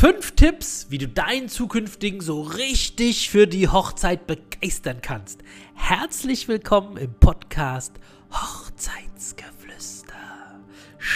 Fünf Tipps, wie du deinen zukünftigen so richtig für die Hochzeit begeistern kannst. Herzlich willkommen im Podcast Hochzeitsgeflüster.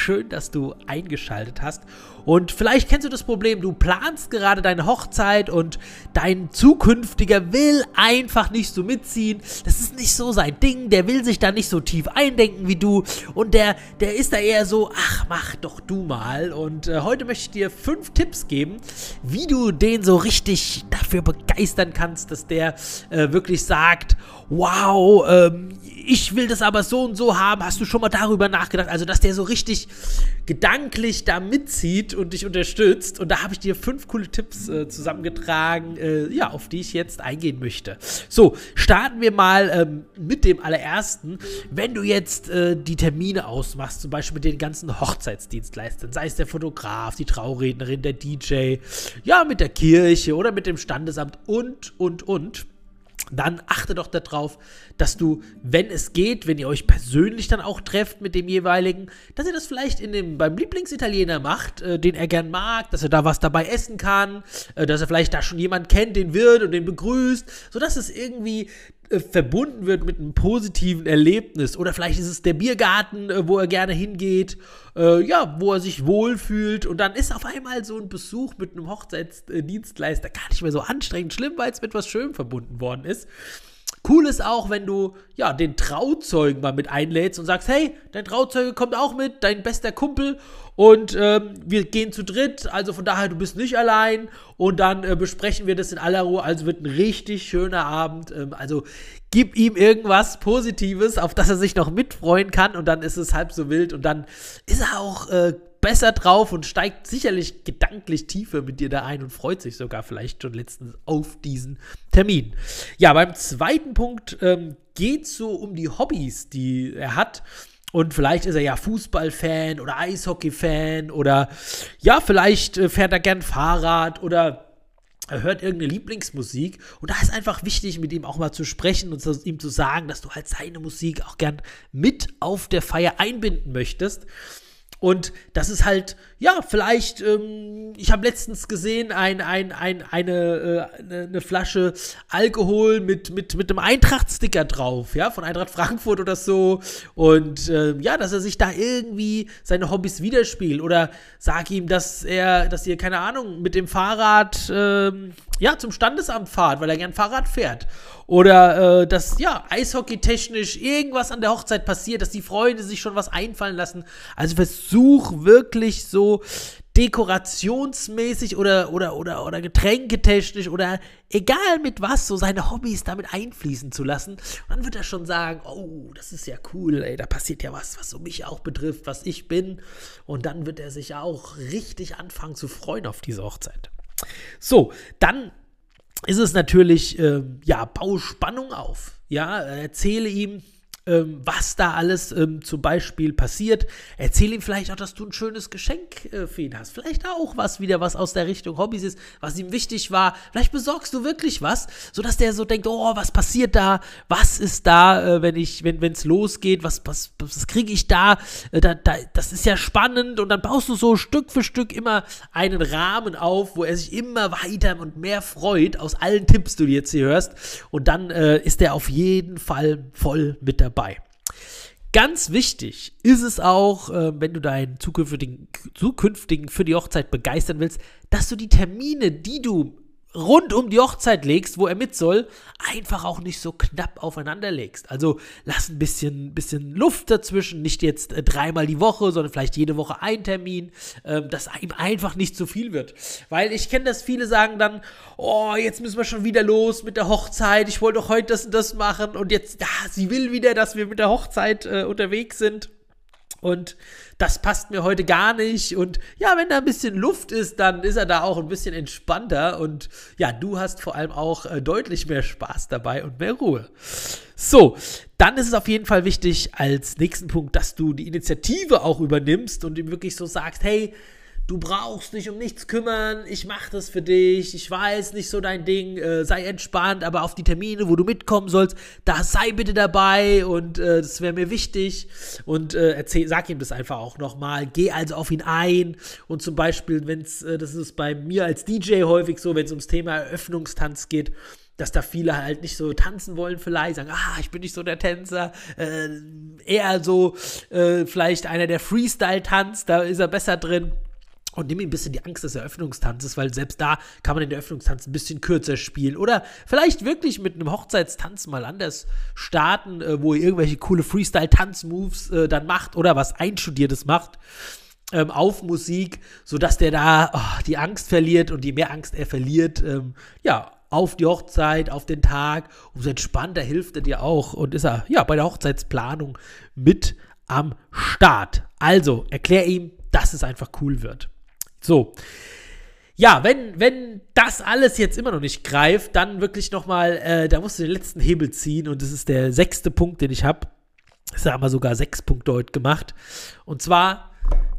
Schön, dass du eingeschaltet hast. Und vielleicht kennst du das Problem, du planst gerade deine Hochzeit und dein zukünftiger will einfach nicht so mitziehen. Das ist nicht so sein Ding, der will sich da nicht so tief eindenken wie du und der, der ist da eher so, ach, mach doch du mal. Und äh, heute möchte ich dir fünf Tipps geben, wie du den so richtig dafür begeistern kannst, dass der äh, wirklich sagt, wow, ähm, ich will das aber so und so haben. Hast du schon mal darüber nachgedacht? Also, dass der so richtig gedanklich da mitzieht und dich unterstützt. Und da habe ich dir fünf coole Tipps äh, zusammengetragen, äh, ja, auf die ich jetzt eingehen möchte. So, starten wir mal ähm, mit dem allerersten. Wenn du jetzt äh, die Termine ausmachst, zum Beispiel mit den ganzen Hochzeitsdienstleistern, sei es der Fotograf, die Traurednerin, der DJ, ja, mit der Kirche oder mit dem Standesamt und, und, und dann achte doch darauf, dass du, wenn es geht, wenn ihr euch persönlich dann auch trefft mit dem jeweiligen, dass ihr das vielleicht in dem, beim Lieblingsitaliener macht, äh, den er gern mag, dass er da was dabei essen kann, äh, dass er vielleicht da schon jemand kennt, den wird und den begrüßt, sodass es irgendwie verbunden wird mit einem positiven Erlebnis. Oder vielleicht ist es der Biergarten, äh, wo er gerne hingeht, äh, ja, wo er sich wohlfühlt. Und dann ist auf einmal so ein Besuch mit einem Hochzeitsdienstleister gar nicht mehr so anstrengend schlimm, weil es mit was Schönem verbunden worden ist. Cool ist auch, wenn du ja den Trauzeugen mal mit einlädst und sagst, hey, dein Trauzeuge kommt auch mit, dein bester Kumpel und ähm, wir gehen zu dritt, also von daher, du bist nicht allein und dann äh, besprechen wir das in aller Ruhe. Also wird ein richtig schöner Abend. Ähm, also gib ihm irgendwas Positives, auf das er sich noch mitfreuen kann und dann ist es halb so wild und dann ist er auch äh, besser drauf und steigt sicherlich gedanklich tiefer mit dir da ein und freut sich sogar vielleicht schon letztens auf diesen Termin. Ja, beim zweiten Punkt ähm, geht es so um die Hobbys, die er hat. Und vielleicht ist er ja Fußballfan oder Eishockey-Fan oder ja, vielleicht äh, fährt er gern Fahrrad oder er hört irgendeine Lieblingsmusik und da ist einfach wichtig, mit ihm auch mal zu sprechen und ihm zu sagen, dass du halt seine Musik auch gern mit auf der Feier einbinden möchtest. Und das ist halt, ja, vielleicht, ähm, ich habe letztens gesehen, ein, ein, ein, eine, äh, eine, eine, Flasche Alkohol mit, mit, mit einem Eintracht-Sticker drauf, ja, von Eintracht Frankfurt oder so. Und äh, ja, dass er sich da irgendwie seine Hobbys widerspiegelt. Oder sag ihm, dass er, dass ihr, keine Ahnung, mit dem Fahrrad, ähm, ja, zum Standesamt fahrt, weil er gern Fahrrad fährt. Oder äh, dass, ja, eishockeytechnisch irgendwas an der Hochzeit passiert, dass die Freunde sich schon was einfallen lassen. Also versuch wirklich so dekorationsmäßig oder, oder, oder, oder getränketechnisch oder egal mit was, so seine Hobbys damit einfließen zu lassen. Dann wird er schon sagen, oh, das ist ja cool, ey, da passiert ja was, was so mich auch betrifft, was ich bin. Und dann wird er sich auch richtig anfangen zu freuen auf diese Hochzeit. So, dann ist es natürlich, äh, ja, bau Spannung auf. Ja, erzähle ihm, ähm, was da alles ähm, zum Beispiel passiert. Erzähl ihm vielleicht auch, dass du ein schönes Geschenk äh, für ihn hast. Vielleicht auch was wieder, was aus der Richtung Hobbys ist, was ihm wichtig war. Vielleicht besorgst du wirklich was, sodass der so denkt, oh, was passiert da? Was ist da, äh, wenn ich, wenn es losgeht? Was, was, was kriege ich da? Äh, da, da? Das ist ja spannend und dann baust du so Stück für Stück immer einen Rahmen auf, wo er sich immer weiter und mehr freut aus allen Tipps, die du jetzt hier hörst. Und dann äh, ist er auf jeden Fall voll mit dabei dabei. Ganz wichtig ist es auch, äh, wenn du deinen zukünftigen, zukünftigen für die Hochzeit begeistern willst, dass du die Termine, die du rund um die Hochzeit legst, wo er mit soll, einfach auch nicht so knapp aufeinander legst. Also lass ein bisschen, bisschen Luft dazwischen, nicht jetzt äh, dreimal die Woche, sondern vielleicht jede Woche ein Termin, äh, dass ihm einfach nicht zu viel wird. Weil ich kenne das, viele sagen dann, oh, jetzt müssen wir schon wieder los mit der Hochzeit, ich wollte doch heute das und das machen und jetzt, ja, sie will wieder, dass wir mit der Hochzeit äh, unterwegs sind. Und das passt mir heute gar nicht. Und ja, wenn da ein bisschen Luft ist, dann ist er da auch ein bisschen entspannter. Und ja, du hast vor allem auch äh, deutlich mehr Spaß dabei und mehr Ruhe. So, dann ist es auf jeden Fall wichtig als nächsten Punkt, dass du die Initiative auch übernimmst und ihm wirklich so sagst, hey, du brauchst dich um nichts kümmern, ich mache das für dich, ich weiß nicht so dein Ding, äh, sei entspannt, aber auf die Termine, wo du mitkommen sollst, da sei bitte dabei und äh, das wäre mir wichtig. Und äh, erzähl, sag ihm das einfach auch nochmal, geh also auf ihn ein. Und zum Beispiel, wenn es, äh, das ist bei mir als DJ häufig so, wenn es ums Thema Eröffnungstanz geht, dass da viele halt nicht so tanzen wollen vielleicht, sagen, ah, ich bin nicht so der Tänzer, äh, eher so äh, vielleicht einer, der Freestyle tanzt, da ist er besser drin. Und nimm ihm ein bisschen die Angst des Eröffnungstanzes, weil selbst da kann man den Eröffnungstanz ein bisschen kürzer spielen. Oder vielleicht wirklich mit einem Hochzeitstanz mal anders starten, äh, wo ihr irgendwelche coole Freestyle-Tanz-Moves äh, dann macht oder was Einstudiertes macht ähm, auf Musik, sodass der da oh, die Angst verliert und je mehr Angst er verliert, ähm, ja, auf die Hochzeit, auf den Tag, umso entspannter hilft er dir auch und ist er ja bei der Hochzeitsplanung mit am Start. Also erklär ihm, dass es einfach cool wird. So. Ja, wenn, wenn das alles jetzt immer noch nicht greift, dann wirklich nochmal, äh, da musst du den letzten Hebel ziehen und das ist der sechste Punkt, den ich habe. Das haben wir sogar sechs Punkte heute gemacht. Und zwar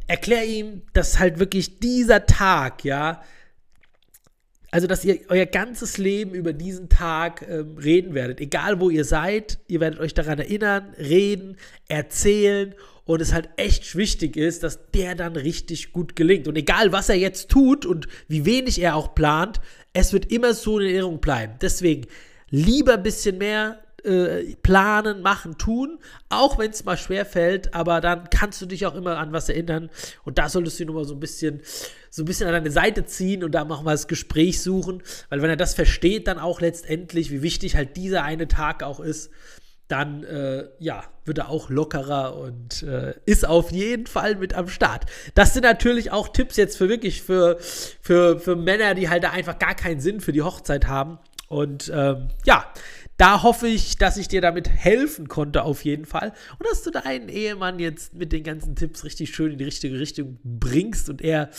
erklär ihm, dass halt wirklich dieser Tag, ja, also, dass ihr euer ganzes Leben über diesen Tag ähm, reden werdet. Egal, wo ihr seid, ihr werdet euch daran erinnern, reden, erzählen und es halt echt wichtig ist, dass der dann richtig gut gelingt. Und egal, was er jetzt tut und wie wenig er auch plant, es wird immer so in Erinnerung bleiben. Deswegen lieber ein bisschen mehr äh, planen, machen, tun, auch wenn es mal schwer fällt, aber dann kannst du dich auch immer an was erinnern und da solltest du nur mal so ein bisschen so ein bisschen an deine Seite ziehen und da auch mal das Gespräch suchen, weil wenn er das versteht, dann auch letztendlich, wie wichtig halt dieser eine Tag auch ist, dann äh, ja, wird er auch lockerer und äh, ist auf jeden Fall mit am Start. Das sind natürlich auch Tipps jetzt für wirklich für, für, für Männer, die halt da einfach gar keinen Sinn für die Hochzeit haben. Und ähm, ja, da hoffe ich, dass ich dir damit helfen konnte, auf jeden Fall. Und dass du deinen Ehemann jetzt mit den ganzen Tipps richtig schön in die richtige Richtung bringst und er,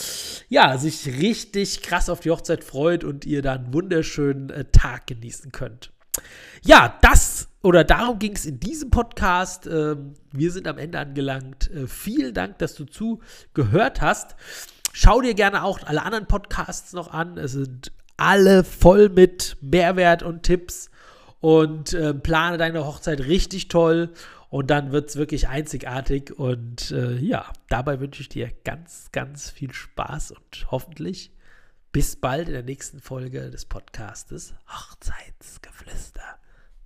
ja, sich richtig krass auf die Hochzeit freut und ihr dann einen wunderschönen äh, Tag genießen könnt. Ja, das oder darum ging es in diesem Podcast. Ähm, wir sind am Ende angelangt. Äh, vielen Dank, dass du zugehört hast. Schau dir gerne auch alle anderen Podcasts noch an. Es sind alle voll mit Mehrwert und Tipps und äh, plane deine Hochzeit richtig toll und dann wird es wirklich einzigartig. Und äh, ja, dabei wünsche ich dir ganz, ganz viel Spaß und hoffentlich bis bald in der nächsten Folge des Podcastes Hochzeitsgeflüster.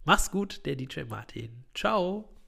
Mach's gut, der DJ Martin. Ciao.